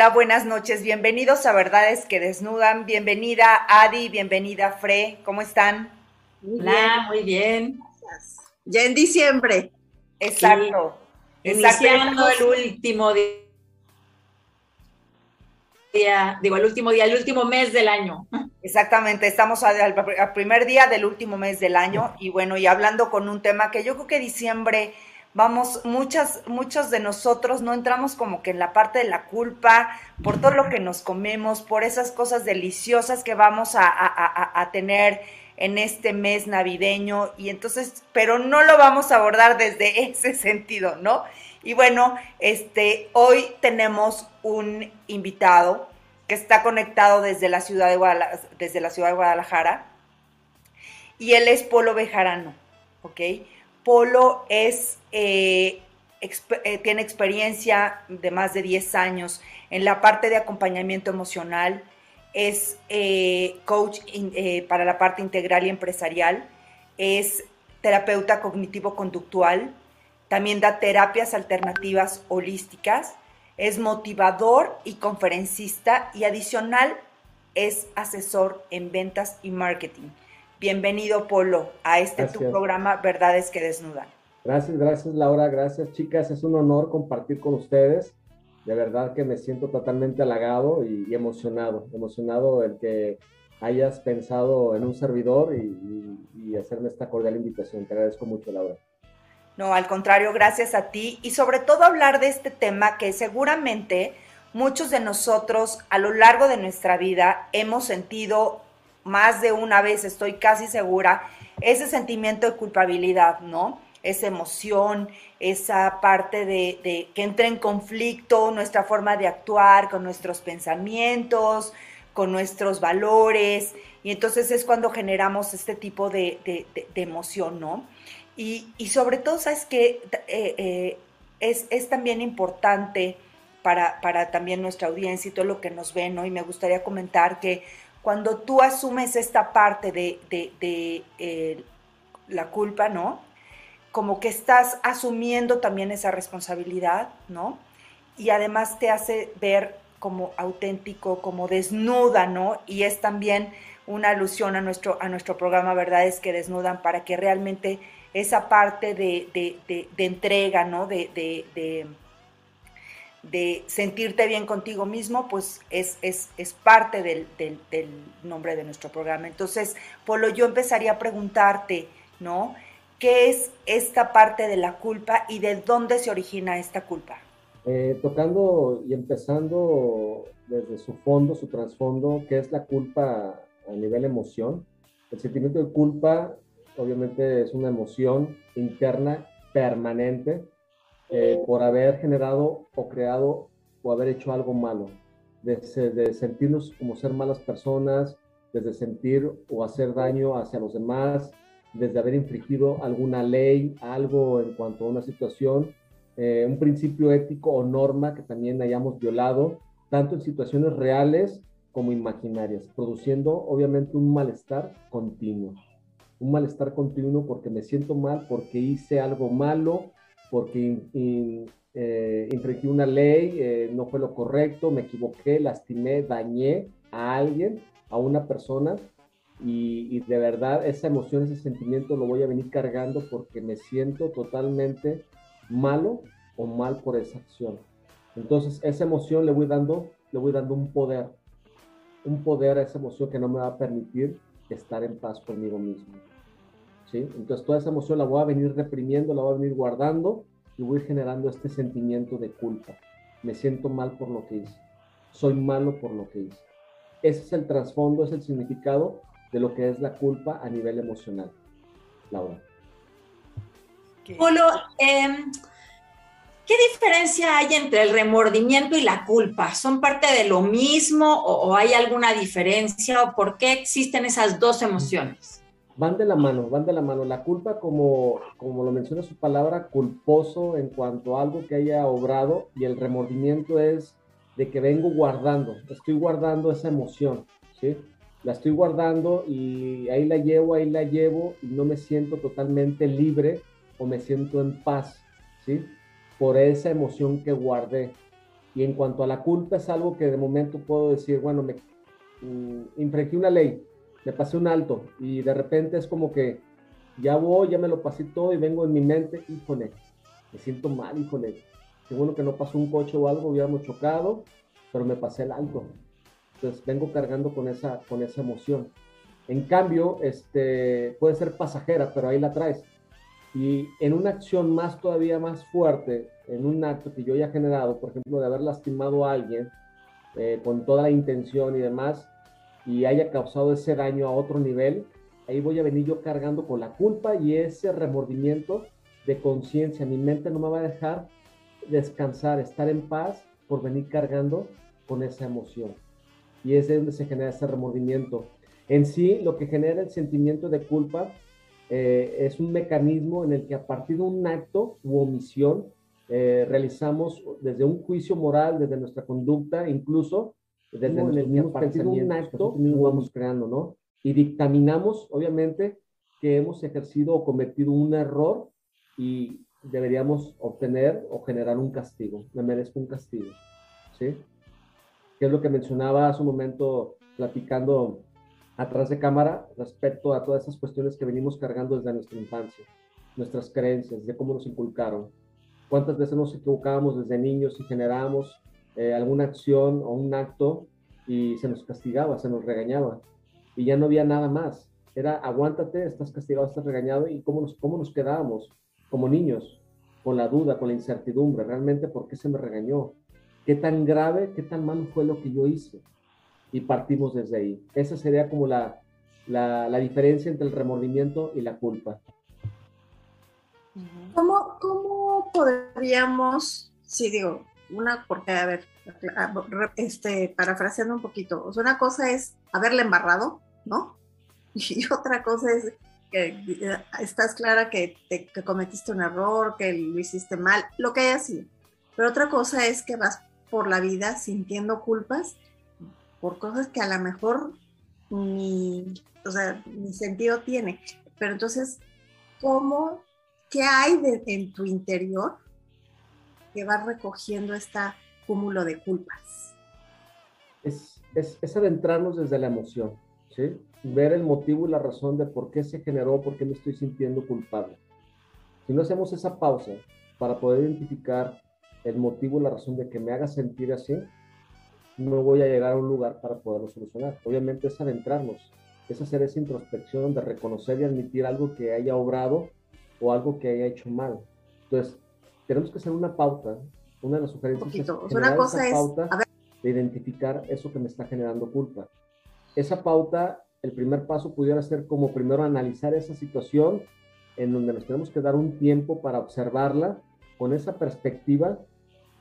Hola, buenas noches. Bienvenidos a Verdades que Desnudan. Bienvenida Adi, bienvenida Fre. ¿Cómo están? Muy Hola, muy bien. Ya en diciembre. Exacto. Iniciando el último día, digo, el último día, el último mes del año. Exactamente, estamos al, primer día del último mes del año y bueno, y hablando con un tema que yo creo que diciembre vamos, muchas, muchos de nosotros no entramos como que en la parte de la culpa por todo lo que nos comemos, por esas cosas deliciosas que vamos a, tener en este mes navideño y entonces, pero no lo vamos a abordar desde ese sentido, ¿no? Y bueno, este, hoy tenemos un invitado que está conectado desde la ciudad de Guadalajara, desde la ciudad de Guadalajara y él es Polo Bejarano, ¿ok? Polo eh, eh, tiene experiencia de más de 10 años en la parte de acompañamiento emocional, es eh, coach para la parte integral y empresarial, es terapeuta cognitivo-conductual, también da terapias alternativas holísticas, es motivador y conferencista y adicional es asesor en ventas y marketing. Bienvenido, Polo, a este tu programa Verdades que Desnudan. Gracias, gracias, Laura. Gracias, chicas. Es un honor compartir con ustedes. De verdad que me siento totalmente halagado y, emocionado. Emocionado el que hayas pensado en un servidor y, hacerme esta cordial invitación. Te agradezco mucho, Laura. No, al contrario, gracias a ti y sobre todo hablar de este tema que seguramente muchos de nosotros a lo largo de nuestra vida hemos sentido más de una vez, estoy casi segura, ese sentimiento de culpabilidad, ¿no? Esa emoción, esa parte de, que entra en conflicto nuestra forma de actuar con nuestros pensamientos, con nuestros valores, y entonces es cuando generamos este tipo de, emoción, ¿no? Y, sobre todo, ¿sabes qué? Eh, eh, es, es, también importante para, para también nuestra audiencia y todo lo que nos ven, ¿no? Y me gustaría comentar que cuando tú asumes esta parte de, eh, la culpa, ¿no? Como que estás asumiendo también esa responsabilidad, ¿no? Y además te hace ver como auténtico, como desnuda, ¿no? Y es también una alusión a nuestro, a nuestro programa Verdades que Desnudan para que realmente esa parte de, de entrega, ¿no? de, de sentirte bien contigo mismo, pues es, es, es parte del, nombre de nuestro programa. Entonces, Polo, yo empezaría a preguntarte, ¿no? ¿Qué es esta parte de la culpa y de dónde se origina esta culpa? Eh, tocando y empezando desde su fondo, su trasfondo, ¿qué es la culpa a nivel emoción? El sentimiento de culpa obviamente es una emoción interna permanente eh, por haber generado o creado o haber hecho algo malo, desde sentirnos como ser malas personas, desde sentir o hacer daño hacia los demás, desde haber infringido alguna ley, algo en cuanto a una situación, eh, un principio ético o norma que también hayamos violado, tanto en situaciones reales como imaginarias, produciendo obviamente un malestar continuo. Un malestar continuo porque me siento mal, porque hice algo malo, porque eh, infringí una ley, eh, no fue lo correcto, me equivoqué, lastimé, dañé a alguien, a una persona, y, de verdad esa emoción, ese sentimiento lo voy a venir cargando porque me siento totalmente malo o mal por esa acción. Entonces esa emoción le voy dando, le voy dando un poder, un poder a esa emoción que no me va a permitir estar en paz conmigo mismo. Entonces toda esa emoción la voy a venir reprimiendo, la voy a venir guardando y voy generando este sentimiento de culpa. Me siento mal por lo que hice. Soy malo por lo que hice. Ese es el trasfondo, es el significado de lo que es la culpa a nivel emocional. Laura. Polo, em, ¿qué diferencia hay entre el remordimiento y la culpa? ¿Son parte de lo mismo o hay alguna diferencia o por qué existen esas dos emociones? Van de la mano, van de la mano. La culpa, como, como lo menciona su palabra, culposo en cuanto a algo que haya obrado y el remordimiento es de que vengo guardando, estoy guardando esa emoción, ¿sí? La estoy guardando y ahí la llevo, ahí la llevo y no me siento totalmente libre o me siento en paz, ¿sí? Por esa emoción que guardé. Y en cuanto a la culpa, es algo que de momento puedo decir, bueno, me mm, una ley, me pasé un alto y de repente es como que ya voy, ya me lo pasé todo y vengo en mi mente, híjole, me siento mal, híjole. Seguro que no pasó un coche o algo, hubiéramos chocado, pero me pasé el alto. Entonces vengo cargando con esa, con esa emoción. En cambio, este, puede ser pasajera, pero ahí la traes. Y en una acción más todavía más fuerte, en un acto que yo haya generado, por ejemplo, de haber lastimado a alguien eh, con toda la intención y demás, y haya causado ese daño a otro nivel, ahí voy a venir yo cargando con la culpa y ese remordimiento de conciencia. Mi mente no me va a dejar descansar, estar en paz por venir cargando con esa emoción. Y es de donde se genera ese remordimiento. En sí, lo que genera el sentimiento de culpa eh, es un mecanismo en el que a partir de un acto u omisión eh, realizamos desde un juicio moral, desde nuestra conducta, incluso desde el mismo de un acto, vamos creando, ¿no? Y dictaminamos, obviamente, que hemos ejercido o cometido un error y deberíamos obtener o generar un castigo. Me merezco un castigo, ¿sí? Que es lo que mencionaba hace un momento platicando atrás de cámara respecto a todas esas cuestiones que venimos cargando desde nuestra infancia, nuestras creencias, de cómo nos inculcaron. ¿Cuántas veces nos equivocábamos desde niños y generábamos eh, alguna acción o un acto y se nos castigaba, se nos regañaba y ya no había nada más? Era aguántate, estás castigado, estás regañado y cómo nos, cómo nos quedábamos como niños con la duda, con la incertidumbre, realmente por qué se me regañó, qué tan grave, qué tan malo fue lo que yo hice y partimos desde ahí. Esa sería como la, la, la diferencia entre el remordimiento y la culpa. ¿Cómo, ¿Cómo podríamos, sí digo, una, porque a ver, este, parafraseando un poquito, una cosa es haberle embarrado, ¿no? Y otra cosa es que eh, estás clara que, te, cometiste un error, que lo hiciste mal, lo que haya sido. Pero otra cosa es que vas por la vida sintiendo culpas por cosas que a lo mejor ni, o sea, ni sentido tiene. Pero entonces, ¿cómo, qué hay en tu interior que va recogiendo este cúmulo de culpas? Es, es, es, adentrarnos desde la emoción, ¿sí? Ver el motivo y la razón de por qué se generó, por qué me estoy sintiendo culpable. Si no hacemos esa pausa para poder identificar el motivo y la razón de que me haga sentir así, no voy a llegar a un lugar para poderlo solucionar. Obviamente es adentrarnos, es hacer esa introspección de reconocer y admitir algo que haya obrado o algo que haya hecho mal. Entonces, tenemos que hacer una pauta, una de las sugerencias es una cosa es, pauta de identificar eso que me está generando culpa. Esa pauta, el primer paso pudiera ser como primero analizar esa situación en donde nos tenemos que dar un tiempo para observarla con esa perspectiva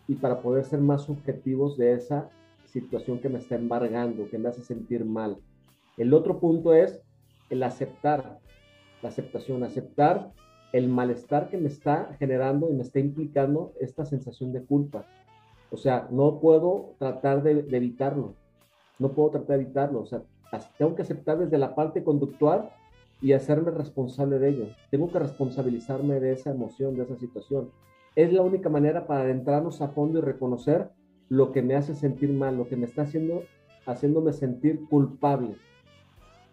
y para poder ser más objetivos de esa situación que me está embargando, que me hace sentir mal. El otro punto es el aceptar, la aceptación, aceptar el malestar que me está generando y me está implicando esta sensación de culpa. O sea, no puedo tratar de, evitarlo, no puedo tratar de evitarlo, o sea, tengo que aceptar desde la parte conductual y hacerme responsable de ello. Tengo que responsabilizarme de esa emoción, de esa situación. Es la única manera para adentrarnos a fondo y reconocer lo que me hace sentir mal, lo que me está haciendo, haciéndome sentir culpable.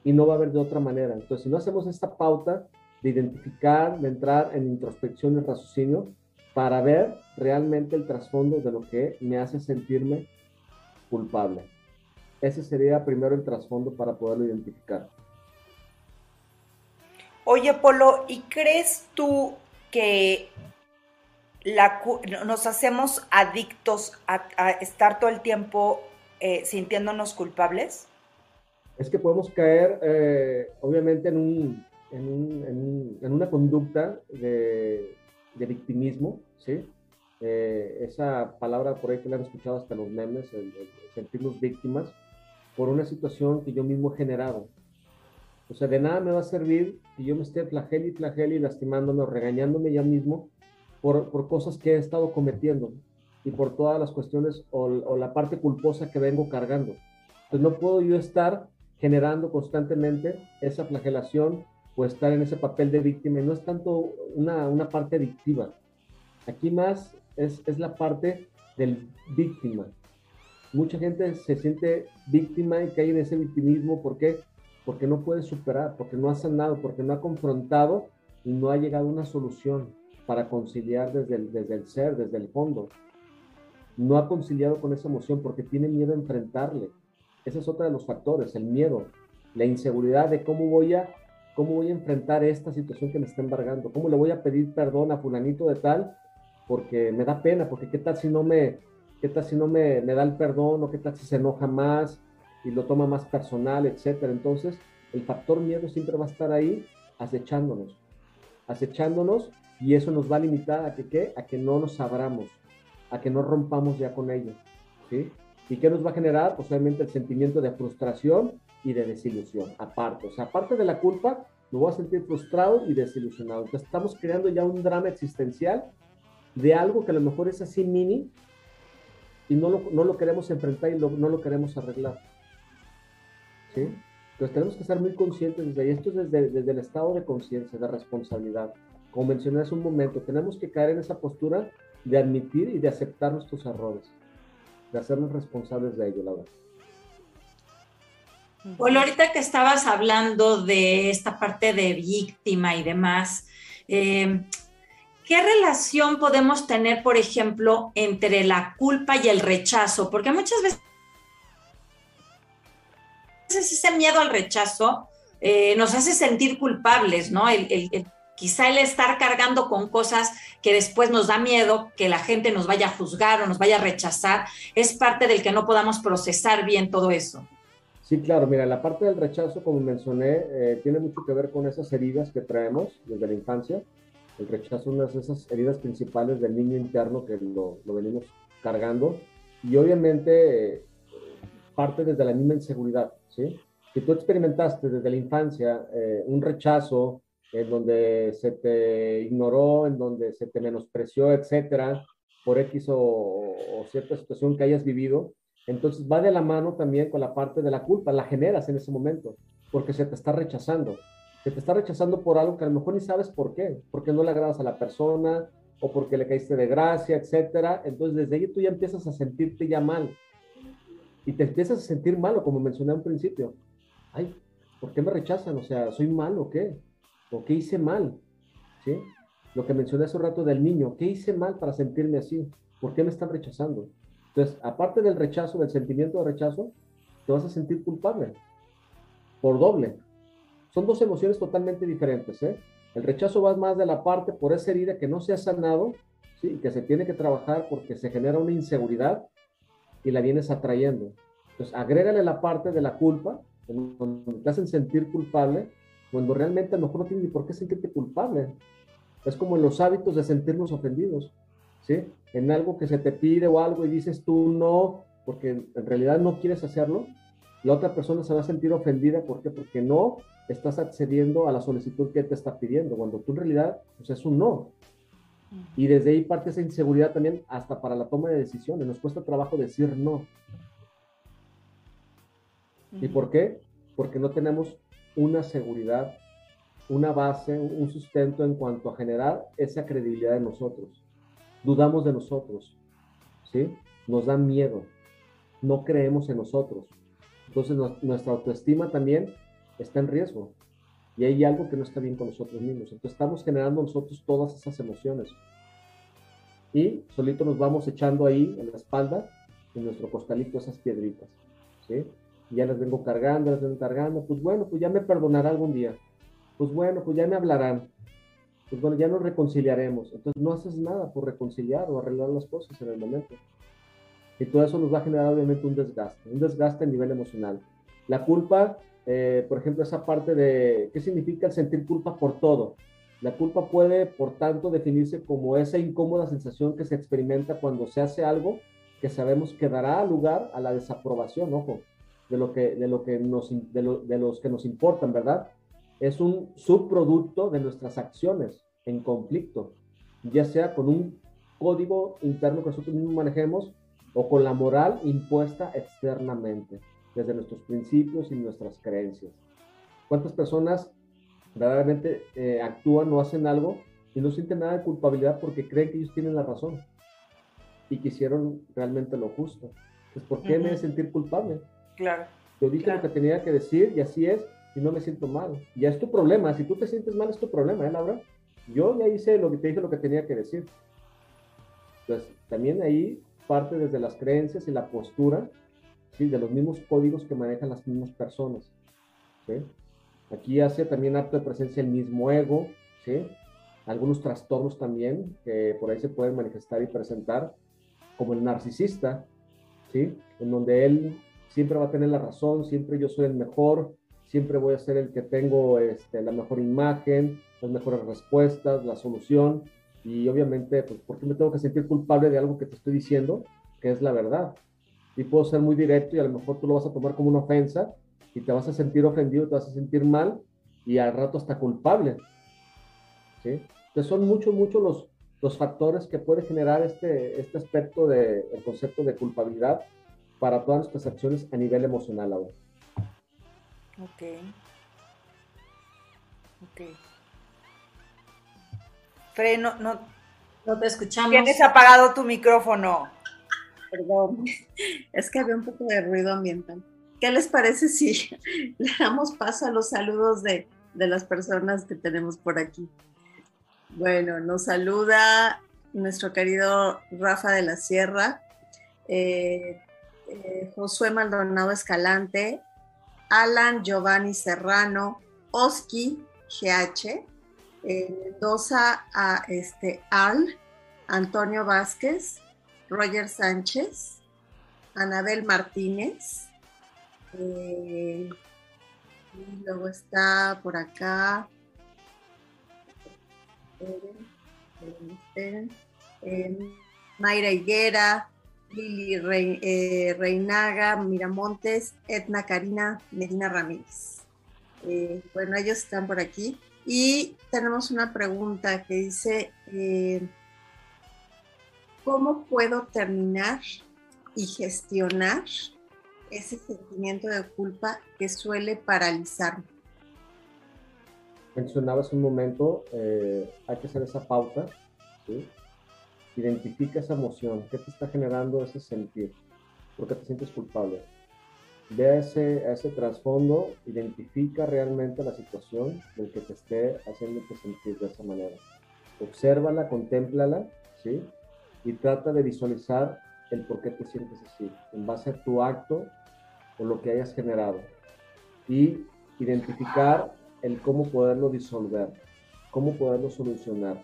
Y no va a haber de otra manera. Entonces, si no hacemos esta pauta de identificar, de entrar en introspección y raciocinio, para ver realmente el trasfondo de lo que me hace sentirme culpable. Ese sería primero el trasfondo para poderlo identificar. Oye, Polo, ¿y crees tú que nos hacemos adictos a, estar todo el tiempo eh, sintiéndonos culpables? Es que podemos caer, eh, obviamente, en, un, en, una conducta de, victimismo, ¿sí? Eh, esa palabra por ahí que la han escuchado hasta los memes, el, sentirnos víctimas, por una situación que yo mismo he generado. O sea, de nada me va a servir que yo me esté flagel y flagel y lastimándome o regañándome ya mismo por, cosas que he estado cometiendo y por todas las cuestiones o, la parte culposa que vengo cargando. Entonces no puedo yo estar generando constantemente esa flagelación o estar en ese papel de víctima. No es tanto una, una parte adictiva. Aquí más es, es la parte del víctima. Mucha gente se siente víctima y cae en ese victimismo. ¿Por qué? Porque no puede superar, porque no ha sanado, porque no ha confrontado y no ha llegado a una solución para conciliar desde el, desde el ser, desde el fondo. No ha conciliado con esa emoción porque tiene miedo a enfrentarle. Ese es otro de los factores, el miedo, la inseguridad de cómo voy a, cómo voy a enfrentar esta situación que me está embargando, cómo le voy a pedir perdón a fulanito de tal porque me da pena, porque qué tal si no me, qué tal si no me, me da el perdón o qué tal si se enoja más y lo toma más personal, etcétera. Entonces, el factor miedo siempre va a estar ahí acechándonos, acechándonos y eso nos va a limitar a que, ¿qué? A que no nos abramos, a que no rompamos ya con ello, ¿sí? ¿Y qué nos va a generar? Pues obviamente el sentimiento de frustración y de desilusión, aparte. O sea, aparte de la culpa, me voy a sentir frustrado y desilusionado. Entonces estamos creando ya un drama existencial de algo que a lo mejor es así mini y no lo, no lo queremos enfrentar y no lo queremos arreglar. ¿Sí? Entonces tenemos que estar muy conscientes desde ahí. Esto es desde, desde el estado de conciencia, de responsabilidad. Como mencioné hace un momento, tenemos que caer en esa postura de admitir y de aceptar nuestros errores, de hacernos responsables de ello, la verdad. Bueno, ahorita que estabas hablando de esta parte de víctima y demás, eh, ¿qué relación podemos tener, por ejemplo, entre la culpa y el rechazo? Porque muchas veces ese miedo al rechazo eh, nos hace sentir culpables, ¿no? el, quizá el estar cargando con cosas que después nos da miedo, que la gente nos vaya a juzgar o nos vaya a rechazar, es parte del que no podamos procesar bien todo eso. Sí, claro, mira, la parte del rechazo, como mencioné, eh, tiene mucho que ver con esas heridas que traemos desde la infancia. El rechazo es una de esas heridas principales del niño interno que lo, venimos cargando. Y obviamente eh, parte desde la misma inseguridad, ¿sí? Si tú experimentaste desde la infancia eh, un rechazo, en donde se te ignoró, en donde se te menospreció, etcétera, por X o, cierta situación que hayas vivido, entonces va de la mano también con la parte de la culpa, la generas en ese momento, porque se te está rechazando. Se te está rechazando por algo que a lo mejor ni sabes por qué, porque no le agradas a la persona o porque le caíste de gracia, etcétera. Entonces desde ahí tú ya empiezas a sentirte ya mal. Y te empiezas a sentir malo, como mencioné al principio. Ay, ¿por qué me rechazan? O sea, ¿soy malo o qué? ¿O qué hice mal? ¿Sí? Lo que mencioné hace un rato del niño, ¿qué hice mal para sentirme así? ¿Por qué me están rechazando? Entonces, aparte del rechazo, del sentimiento de rechazo, te vas a sentir culpable. Por doble. Son dos emociones totalmente diferentes. ¿eh? El rechazo va más de la parte por esa herida que no se ha sanado, ¿sí? que se tiene que trabajar porque se genera una inseguridad y la vienes atrayendo. Entonces, agrégale la parte de la culpa, donde te hacen sentir culpable, cuando realmente a lo mejor no tienes ni por qué sentirte culpable. Es como en los hábitos de sentirnos ofendidos, ¿sí? En algo que se te pide o algo y dices tú no, porque en realidad no quieres hacerlo, la otra persona se va a sentir ofendida, ¿por qué? Porque no estás accediendo a la solicitud que te está pidiendo, cuando tú en realidad, pues es un no. Y desde ahí parte esa inseguridad también hasta para la toma de decisiones. Nos cuesta trabajo decir no. ¿Y por qué? Porque no tenemos una seguridad, una base, un sustento en cuanto a generar esa credibilidad de nosotros. Dudamos de nosotros, ¿sí? Nos da miedo, no creemos en nosotros. Entonces nuestra autoestima también está en riesgo y hay algo que no está bien con nosotros mismos. Entonces estamos generando nosotros todas esas emociones y solito nos vamos echando ahí en la espalda, en nuestro costalito, esas piedritas, ¿sí? ya las vengo cargando, las vengo cargando, pues bueno, pues ya me perdonará algún día, pues bueno, pues ya me hablarán, pues bueno, ya nos reconciliaremos. Entonces no haces nada por reconciliar o arreglar las cosas en el momento. Y todo eso nos va a generar obviamente un desgaste, un desgaste a nivel emocional. La culpa, eh, por ejemplo, esa parte de qué significa el sentir culpa por todo. La culpa puede, por tanto, definirse como esa incómoda sensación que se experimenta cuando se hace algo que sabemos que dará lugar a la desaprobación, ojo, de lo que, de lo que nos, de, los que nos importan, ¿verdad? Es un subproducto de nuestras acciones en conflicto, ya sea con un código interno que nosotros mismos manejemos o con la moral impuesta externamente, desde nuestros principios y nuestras creencias. ¿Cuántas personas verdaderamente eh, actúan o hacen algo y no sienten nada de culpabilidad porque creen que ellos tienen la razón? y que hicieron realmente lo justo. Pues, ¿por qué me he de sentir culpable? Claro. Yo dije lo que tenía que decir y así es, y no me siento mal. Ya es tu problema. Si tú te sientes mal, es tu problema, ¿eh, Laura? Yo ya hice lo que te dije lo que tenía que decir. Entonces, también ahí parte desde las creencias y la postura, ¿sí? De los mismos códigos que manejan las mismas personas, ¿sí? Aquí hace también acto de presencia el mismo ego, ¿sí? Algunos trastornos también que por ahí se pueden manifestar y presentar, como el narcisista, ¿sí? En donde él siempre va a tener la razón, siempre yo soy el mejor, siempre voy a ser el que tengo este, la mejor imagen, las mejores respuestas, la solución, y obviamente, pues, ¿por qué me tengo que sentir culpable de algo que te estoy diciendo, que es la verdad? Y puedo ser muy directo y a lo mejor tú lo vas a tomar como una ofensa, y te vas a sentir ofendido, te vas a sentir mal y al rato hasta culpable. ¿sí? Entonces son muchos, muchos los, los factores que puede generar este, este aspecto del el concepto de culpabilidad para todas nuestras acciones a nivel emocional ahora. Ok. Ok. Fred, no, no, no te escuchamos. Tienes apagado tu micrófono. Perdón, es que había un poco de ruido ambiental. ¿Qué les parece si le damos paso a los saludos de, las personas que tenemos por aquí? Bueno, nos saluda nuestro querido Rafa de la Sierra, eh, eh, Josué Maldonado Escalante, Alan Giovanni Serrano, Oski GH, eh, Mendoza a este, Al, Antonio Vázquez, Roger Sánchez, Anabel Martínez, eh, y luego está por acá. Eh, Mayra Higuera, Lili eh, Reinaga, Miramontes, Edna Karina, Medina Ramírez. bueno, ellos están por aquí. Y tenemos una pregunta que dice, ¿cómo puedo terminar y gestionar ese sentimiento de culpa que suele paralizarme. Mencionabas un momento, eh, hay que hacer esa pauta, ¿sí? Identifica esa emoción, qué te está generando ese sentir, por qué te sientes culpable. Ve a ese, a ese trasfondo, identifica realmente la situación del que te esté haciéndote sentir de esa manera. Obsérvala, contémplala, ¿sí? Y trata de visualizar el por qué te sientes así, en base a tu acto o lo que hayas generado. Y identificar el cómo poderlo disolver, cómo poderlo solucionar.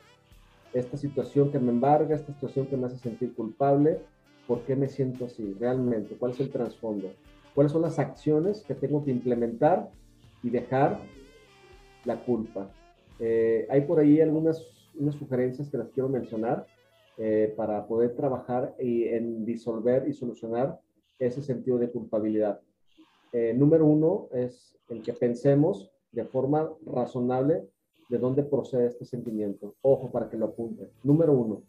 Esta situación que me embarga, esta situación que me hace sentir culpable, ¿por qué me siento así realmente? ¿Cuál es el trasfondo? ¿Cuáles son las acciones que tengo que implementar y dejar la culpa? Eh, hay por ahí algunas unas sugerencias que las quiero mencionar. Eh, para poder trabajar y, en disolver y solucionar ese sentido de culpabilidad. Eh, número uno es el que pensemos de forma razonable de dónde procede este sentimiento. Ojo para que lo apunten. Número uno,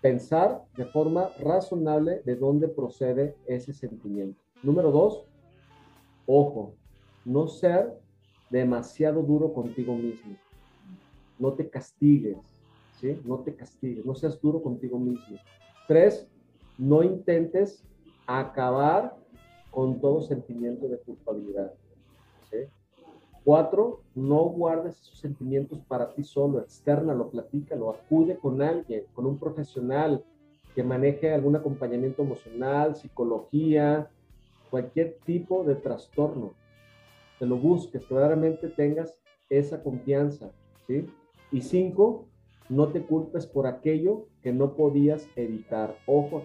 pensar de forma razonable de dónde procede ese sentimiento. Número dos, ojo, no ser demasiado duro contigo mismo. No te castigues. No te castigues, no seas duro contigo mismo. Tres, no intentes acabar con todo sentimiento de culpabilidad. Cuatro, no guardes esos sentimientos para ti solo, externalo, platícalo, acude con alguien, con un profesional que maneje algún acompañamiento emocional, psicología, cualquier tipo de trastorno. Te lo busques, que verdaderamente tengas esa confianza, ¿sí? Y cinco, no te culpes por aquello que no podías evitar. Ojo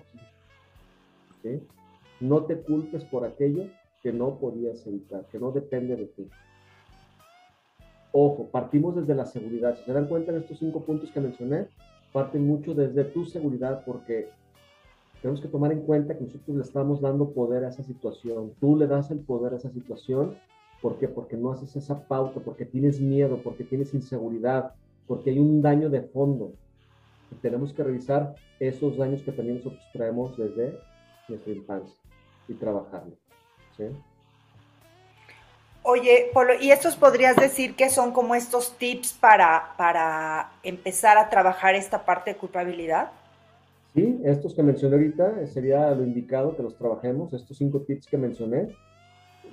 aquí. No te culpes por aquello que no podías evitar, que no depende de ti. Ojo, partimos desde la seguridad. Si se dan cuenta en estos cinco puntos que mencioné, parten mucho desde tu seguridad porque tenemos que tomar en cuenta que nosotros le estamos dando poder a esa situación. Tú le das el poder a esa situación. ¿Por qué? Porque no haces esa pauta, porque tienes miedo, porque tienes inseguridad, porque hay un daño de fondo. Y tenemos que revisar esos daños que también nosotros traemos desde nuestra infancia y trabajarlo. Oye, Polo, ¿y estos podrías decir que son como estos tips para, para empezar a trabajar esta parte de culpabilidad? Sí, estos que mencioné ahorita eh, sería lo indicado que los trabajemos, estos cinco tips que mencioné.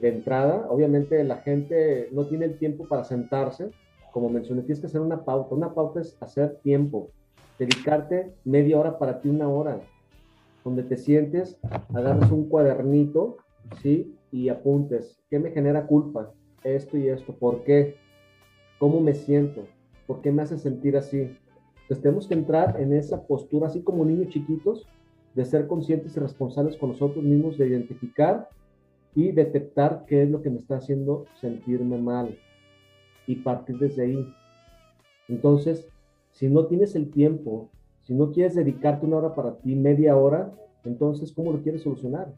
De entrada, obviamente la gente no tiene el tiempo para sentarse. Como mencioné, tienes que hacer una pauta. Una pauta es hacer tiempo, dedicarte media hora para ti, una hora, donde te sientes, agarras un cuadernito, ¿sí? Y apuntes, ¿qué me genera culpa? Esto y esto, ¿por qué? ¿Cómo me siento? ¿Por qué me hace sentir así? Entonces tenemos que entrar en esa postura, así como niños chiquitos, de ser conscientes y responsables con nosotros mismos, de identificar y detectar qué es lo que me está haciendo sentirme mal y partir desde ahí. Entonces, si no tienes el tiempo, si no quieres dedicarte una hora para ti, media hora, entonces, ¿cómo lo quieres solucionar?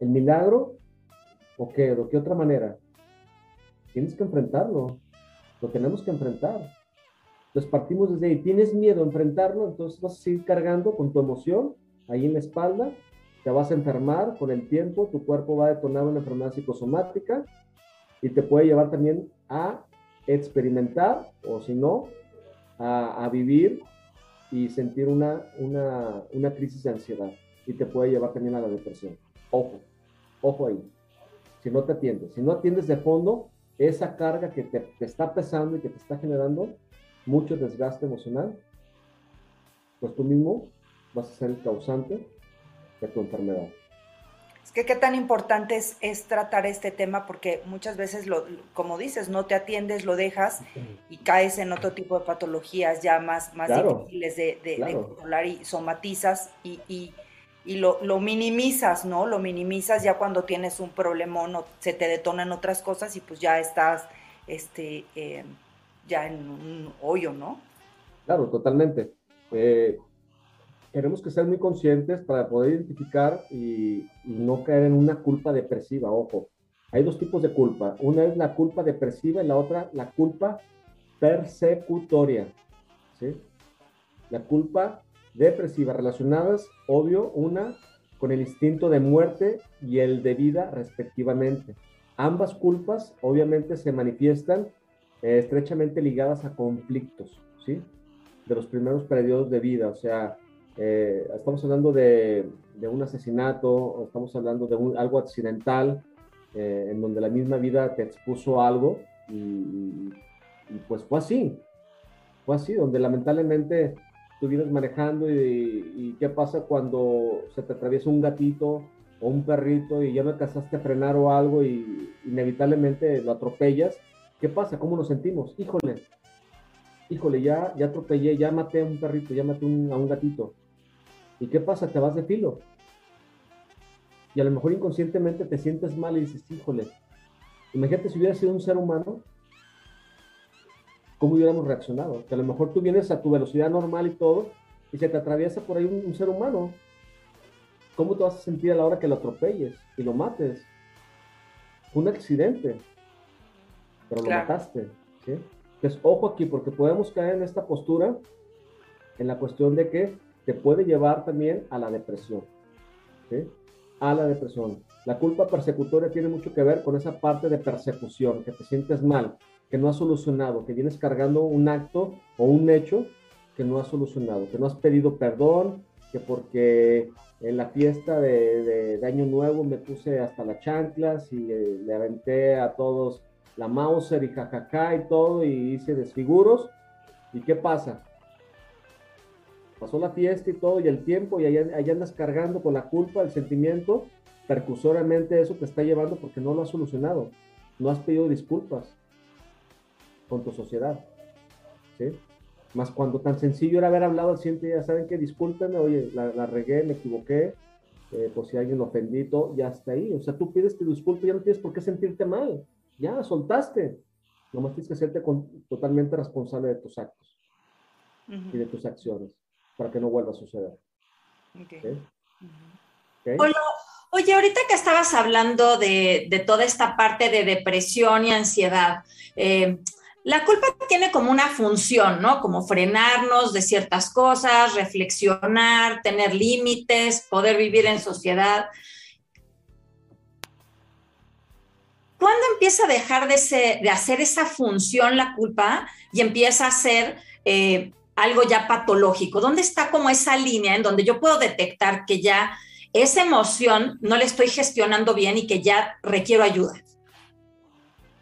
¿El milagro? ¿O qué? ¿De qué otra manera? Tienes que enfrentarlo. Lo tenemos que enfrentar. Entonces partimos desde ahí. ¿Tienes miedo a enfrentarlo? Entonces vas a seguir cargando con tu emoción ahí en la espalda. Te vas a enfermar con el tiempo. Tu cuerpo va a detonar una enfermedad psicosomática y te puede llevar también a experimentar o si no, a, vivir y sentir una, una, una crisis de ansiedad y te puede llevar también a la depresión. Ojo, ojo ahí. Si no te atiendes, si no atiendes de fondo esa carga que te, te está pesando y que te está generando, mucho desgaste emocional, pues tú mismo vas a ser el causante de tu enfermedad. Es que qué tan importante es, tratar este tema porque muchas veces, lo, como dices, no te atiendes, lo dejas y caes en otro tipo de patologías ya más, más difíciles de, controlar y somatizas y, y, y lo, minimizas, ¿no? Lo minimizas ya cuando tienes un problemón o se te detonan otras cosas y pues ya estás este, eh, ya en un hoyo, ¿no? Claro, totalmente. Eh, tenemos que ser muy conscientes para poder identificar y, no caer en una culpa depresiva. Ojo, hay dos tipos de culpa. Una es la culpa depresiva y la otra la culpa persecutoria. ¿sí? La culpa depresiva relacionadas, obvio, una con el instinto de muerte y el de vida respectivamente. Ambas culpas obviamente se manifiestan eh, estrechamente ligadas a conflictos, ¿sí? De los primeros periodos de vida, o sea, eh, estamos hablando de, un asesinato, estamos hablando de un, algo accidental, eh, en donde la misma vida te expuso algo, y, pues fue así, fue así, donde lamentablemente tú vienes manejando y, y, qué pasa cuando se te atraviesa un gatito o un perrito y ya no alcanzaste a frenar o algo y inevitablemente lo atropellas ¿Qué pasa? ¿Cómo nos sentimos? Híjole, híjole, ya, ya atropellé, ya maté a un perrito, ya maté a un gatito. ¿Y qué pasa? Te vas de filo. Y a lo mejor inconscientemente te sientes mal y dices, híjole, imagínate si hubiera sido un ser humano, ¿cómo hubiéramos reaccionado? Que a lo mejor tú vienes a tu velocidad normal y todo, y se te atraviesa por ahí un, ser humano. ¿Cómo te vas a sentir a la hora que lo atropelles y lo mates? un accidente pero lo mataste. ¿sí? Entonces, ojo aquí, porque podemos caer en esta postura, en la cuestión de que te puede llevar también a la depresión. ¿sí? A la depresión. La culpa persecutoria tiene mucho que ver con esa parte de persecución, que te sientes mal, que no has solucionado, que vienes cargando un acto o un hecho que no has solucionado, que no has pedido perdón, que porque en la fiesta de, de, Año Nuevo me puse hasta las chanclas y eh, le aventé a todos la Mauser y jajaja y todo, y hice desfiguros. ¿Y qué pasa? Pasó la fiesta y todo, y el tiempo, y allá, andas cargando con la culpa, el sentimiento, percusoramente eso te está llevando porque no lo has solucionado. No has pedido disculpas con tu sociedad. ¿Sí? Más cuando tan sencillo era haber hablado al siguiente día, ¿saben qué? Discúlpenme, oye, la, regué, me equivoqué, eh, por si alguien lo ofendito, ya está ahí. O sea, tú pides tu disculpa, ya no tienes por qué sentirte mal ya soltaste. Nomás tienes que hacerte totalmente responsable de tus actos y de tus acciones para que no vuelva a suceder. Oye, ahorita que estabas hablando de, toda esta parte de depresión y ansiedad, eh, la culpa tiene como una función, ¿no? Como frenarnos de ciertas cosas, reflexionar, tener límites, poder vivir en sociedad. ¿Cuándo empieza a dejar de, hacer esa función la culpa y empieza a ser eh, algo ya patológico? ¿Dónde está como esa línea en donde yo puedo detectar que ya esa emoción no la estoy gestionando bien y que ya requiero ayuda?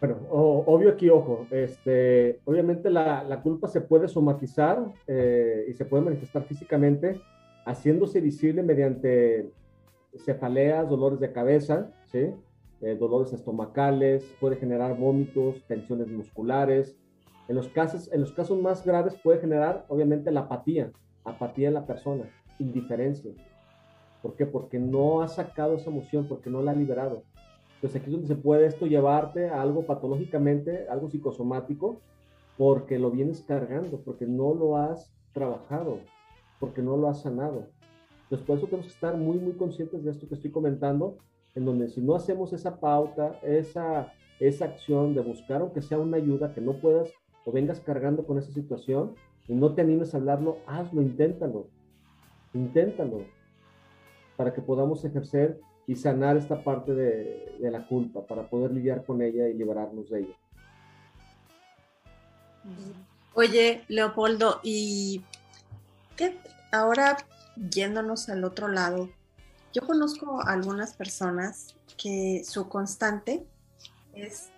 Bueno, obvio aquí, ojo, este, obviamente la, la culpa se puede somatizar eh, y se puede manifestar físicamente haciéndose visible mediante cefaleas, dolores de cabeza, ¿sí? Eh, dolores estomacales, puede generar vómitos, tensiones musculares. En los, casos, en los casos más graves puede generar, obviamente, la apatía, apatía en la persona, indiferencia. ¿Por qué? Porque no ha sacado esa emoción, porque no la ha liberado. Entonces aquí es donde se puede esto llevarte a algo patológicamente, algo psicosomático, porque lo vienes cargando, porque no lo has trabajado, porque no lo has sanado. Entonces por eso tenemos que estar muy, muy conscientes de esto que estoy comentando, en donde si no hacemos esa pauta, esa, esa acción de buscar, aunque sea una ayuda, que no puedas o vengas cargando con esa situación y no te animes a hablarlo, hazlo, inténtalo, inténtalo, para que podamos ejercer y sanar esta parte de, de la culpa, para poder lidiar con ella y liberarnos de ella. Oye, Leopoldo, y qué ahora yéndonos al otro lado, yo conozco algunas personas que su constante es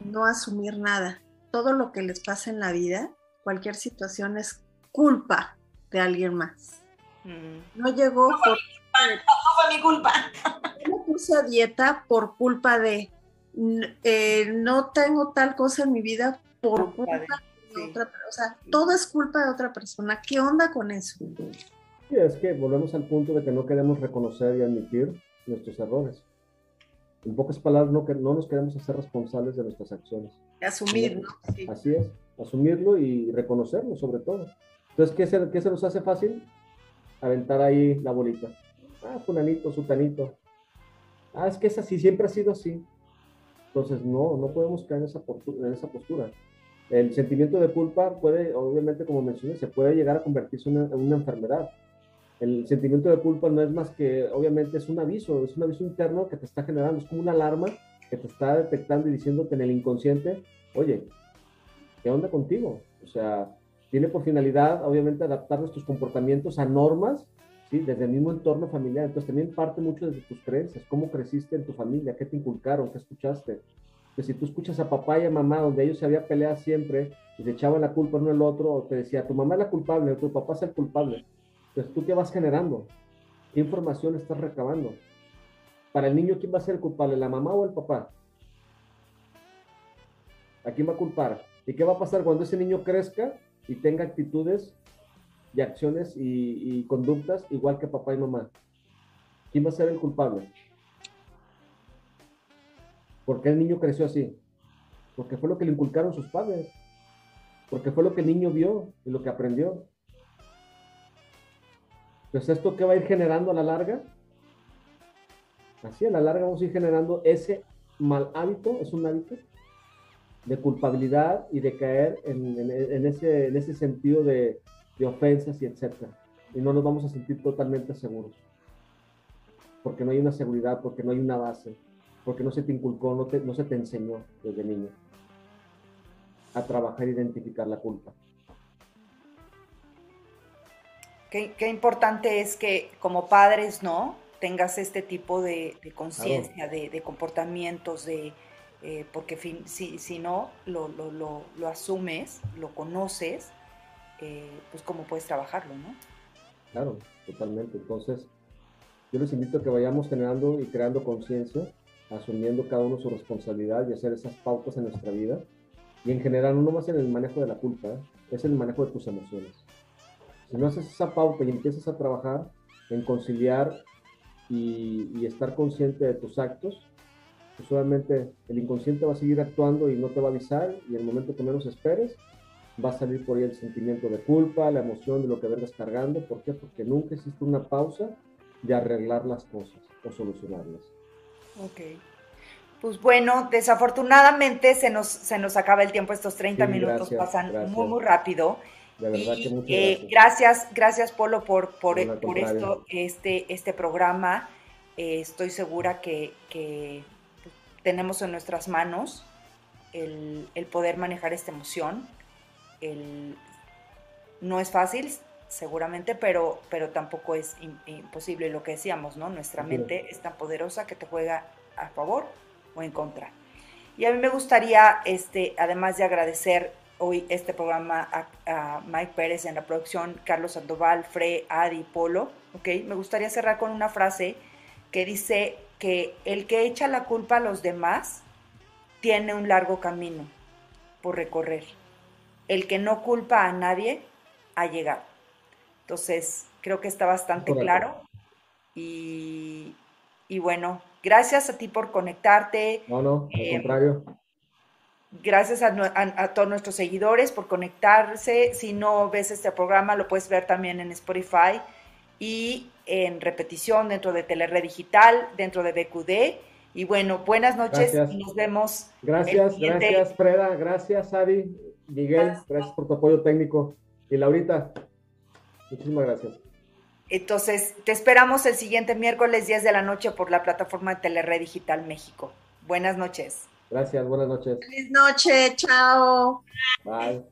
no asumir nada. Todo lo que les pasa en la vida, cualquier situación es culpa de alguien más. Mm. No llegó por... No fue mi culpa. Puse a dieta por culpa de... Eh, no tengo tal cosa en mi vida por culpa, de, otra persona. O sea, todo es culpa de otra persona. ¿Qué onda con eso? Sí, es que volvemos al punto de que no queremos reconocer y admitir nuestros errores. En pocas palabras, no, no nos queremos hacer responsables de nuestras acciones. Asumir, ¿no? Así es, asumirlo y reconocerlo sobre todo. Entonces, ¿qué se, ¿qué se nos hace fácil? Aventar ahí la bolita. Ah, fulanito, sutanito. Ah, es que es así, siempre ha sido así. Entonces, no, no podemos caer en esa, en esa postura. El sentimiento de culpa puede, obviamente, como mencioné, se puede llegar a convertirse en una enfermedad el sentimiento de culpa no es más que, obviamente, es un aviso, es un aviso interno que te está generando, es como una alarma que te está detectando y diciéndote en el inconsciente, oye, ¿qué onda contigo? O sea, tiene por finalidad, obviamente, adaptar nuestros comportamientos a normas, ¿sí? Desde el mismo entorno familiar. Entonces, también parte mucho de tus creencias, cómo creciste en tu familia, qué te inculcaron, qué escuchaste. Que si tú escuchas a papá y a mamá, donde ellos se había peleado siempre y se echaban la culpa uno al otro, o te decía, tu mamá es la culpable, o tu papá es el culpable entonces, ¿tú qué vas generando? ¿Qué información estás recabando? Para el niño, ¿quién va a ser el culpable, la mamá o el papá? ¿A quién va a culpar? ¿Y qué va a pasar cuando ese niño crezca y tenga actitudes y acciones y, conductas igual que papá y mamá? ¿Quién va a ser el culpable? ¿Por qué el niño creció así? Porque fue lo que le inculcaron sus padres. Porque fue lo que el niño vio y lo que aprendió. Pues esto que va a ir generando a la larga, así a la larga vamos a ir generando ese mal hábito, es un hábito de culpabilidad y de caer en, ese, en ese sentido de, ofensas y etcétera. Y no nos vamos a sentir totalmente seguros. Porque no hay una seguridad, porque no hay una base, porque no se te inculcó, no, no se te enseñó desde niño a trabajar e identificar la culpa. Qué, importante es que como padres, ¿no? Tengas este tipo de, conciencia, de, comportamientos, de, eh, porque si, si no lo, lo, asumes, lo conoces, eh, pues cómo puedes trabajarlo, ¿no? Claro, totalmente. Entonces, yo les invito a que vayamos generando y creando conciencia, asumiendo cada uno su responsabilidad y hacer esas pautas en nuestra vida. Y en general, no más en el manejo de la culpa, es el manejo de tus emociones. Si no haces esa pauta y empiezas a trabajar en conciliar y, estar consciente de tus actos, pues solamente el inconsciente va a seguir actuando y no te va a avisar y el momento que menos esperes, va a salir por ahí el sentimiento de culpa, la emoción de lo que vengas cargando. ¿Por qué? Porque nunca existe una pausa de arreglar las cosas o solucionarlas. Ok. Pues bueno, desafortunadamente se nos, se nos acaba el tiempo, estos 30 minutos pasan muy, muy rápido. De verdad que muchas eh, gracias. gracias. Polo, por, por, por esto, este, este programa. Eh, estoy segura que, que, tenemos en nuestras manos el, el, poder manejar esta emoción, el No es fácil, seguramente, pero, pero tampoco es imposible lo que decíamos, ¿no? Nuestra mente es tan poderosa que te juega a favor o en contra. Y a mí me gustaría, este, además de agradecer hoy este programa a, Mike Pérez en la producción, Carlos Sandoval, Fre, Adi, Polo, ¿ok? Me gustaría cerrar con una frase que dice que el que echa la culpa a los demás tiene un largo camino por recorrer. El que no culpa a nadie ha llegado. Entonces, creo que está bastante claro. Y, bueno, gracias a ti por conectarte. No, no, al eh, contrario. Gracias a, todos nuestros seguidores por conectarse. Si no ves este programa, lo puedes ver también en Spotify y en repetición dentro de Telered Digital, dentro de BQD. Y bueno, buenas noches y nos vemos. Gracias, gracias, Freda. Gracias, Adi. Miguel, gracias por tu apoyo técnico. Y Laurita, muchísimas gracias. Entonces, te esperamos el siguiente miércoles 10 de la noche por la plataforma de Telered Digital México. Buenas noches. Gracias, buenas noches. Feliz noche, chao. Bye.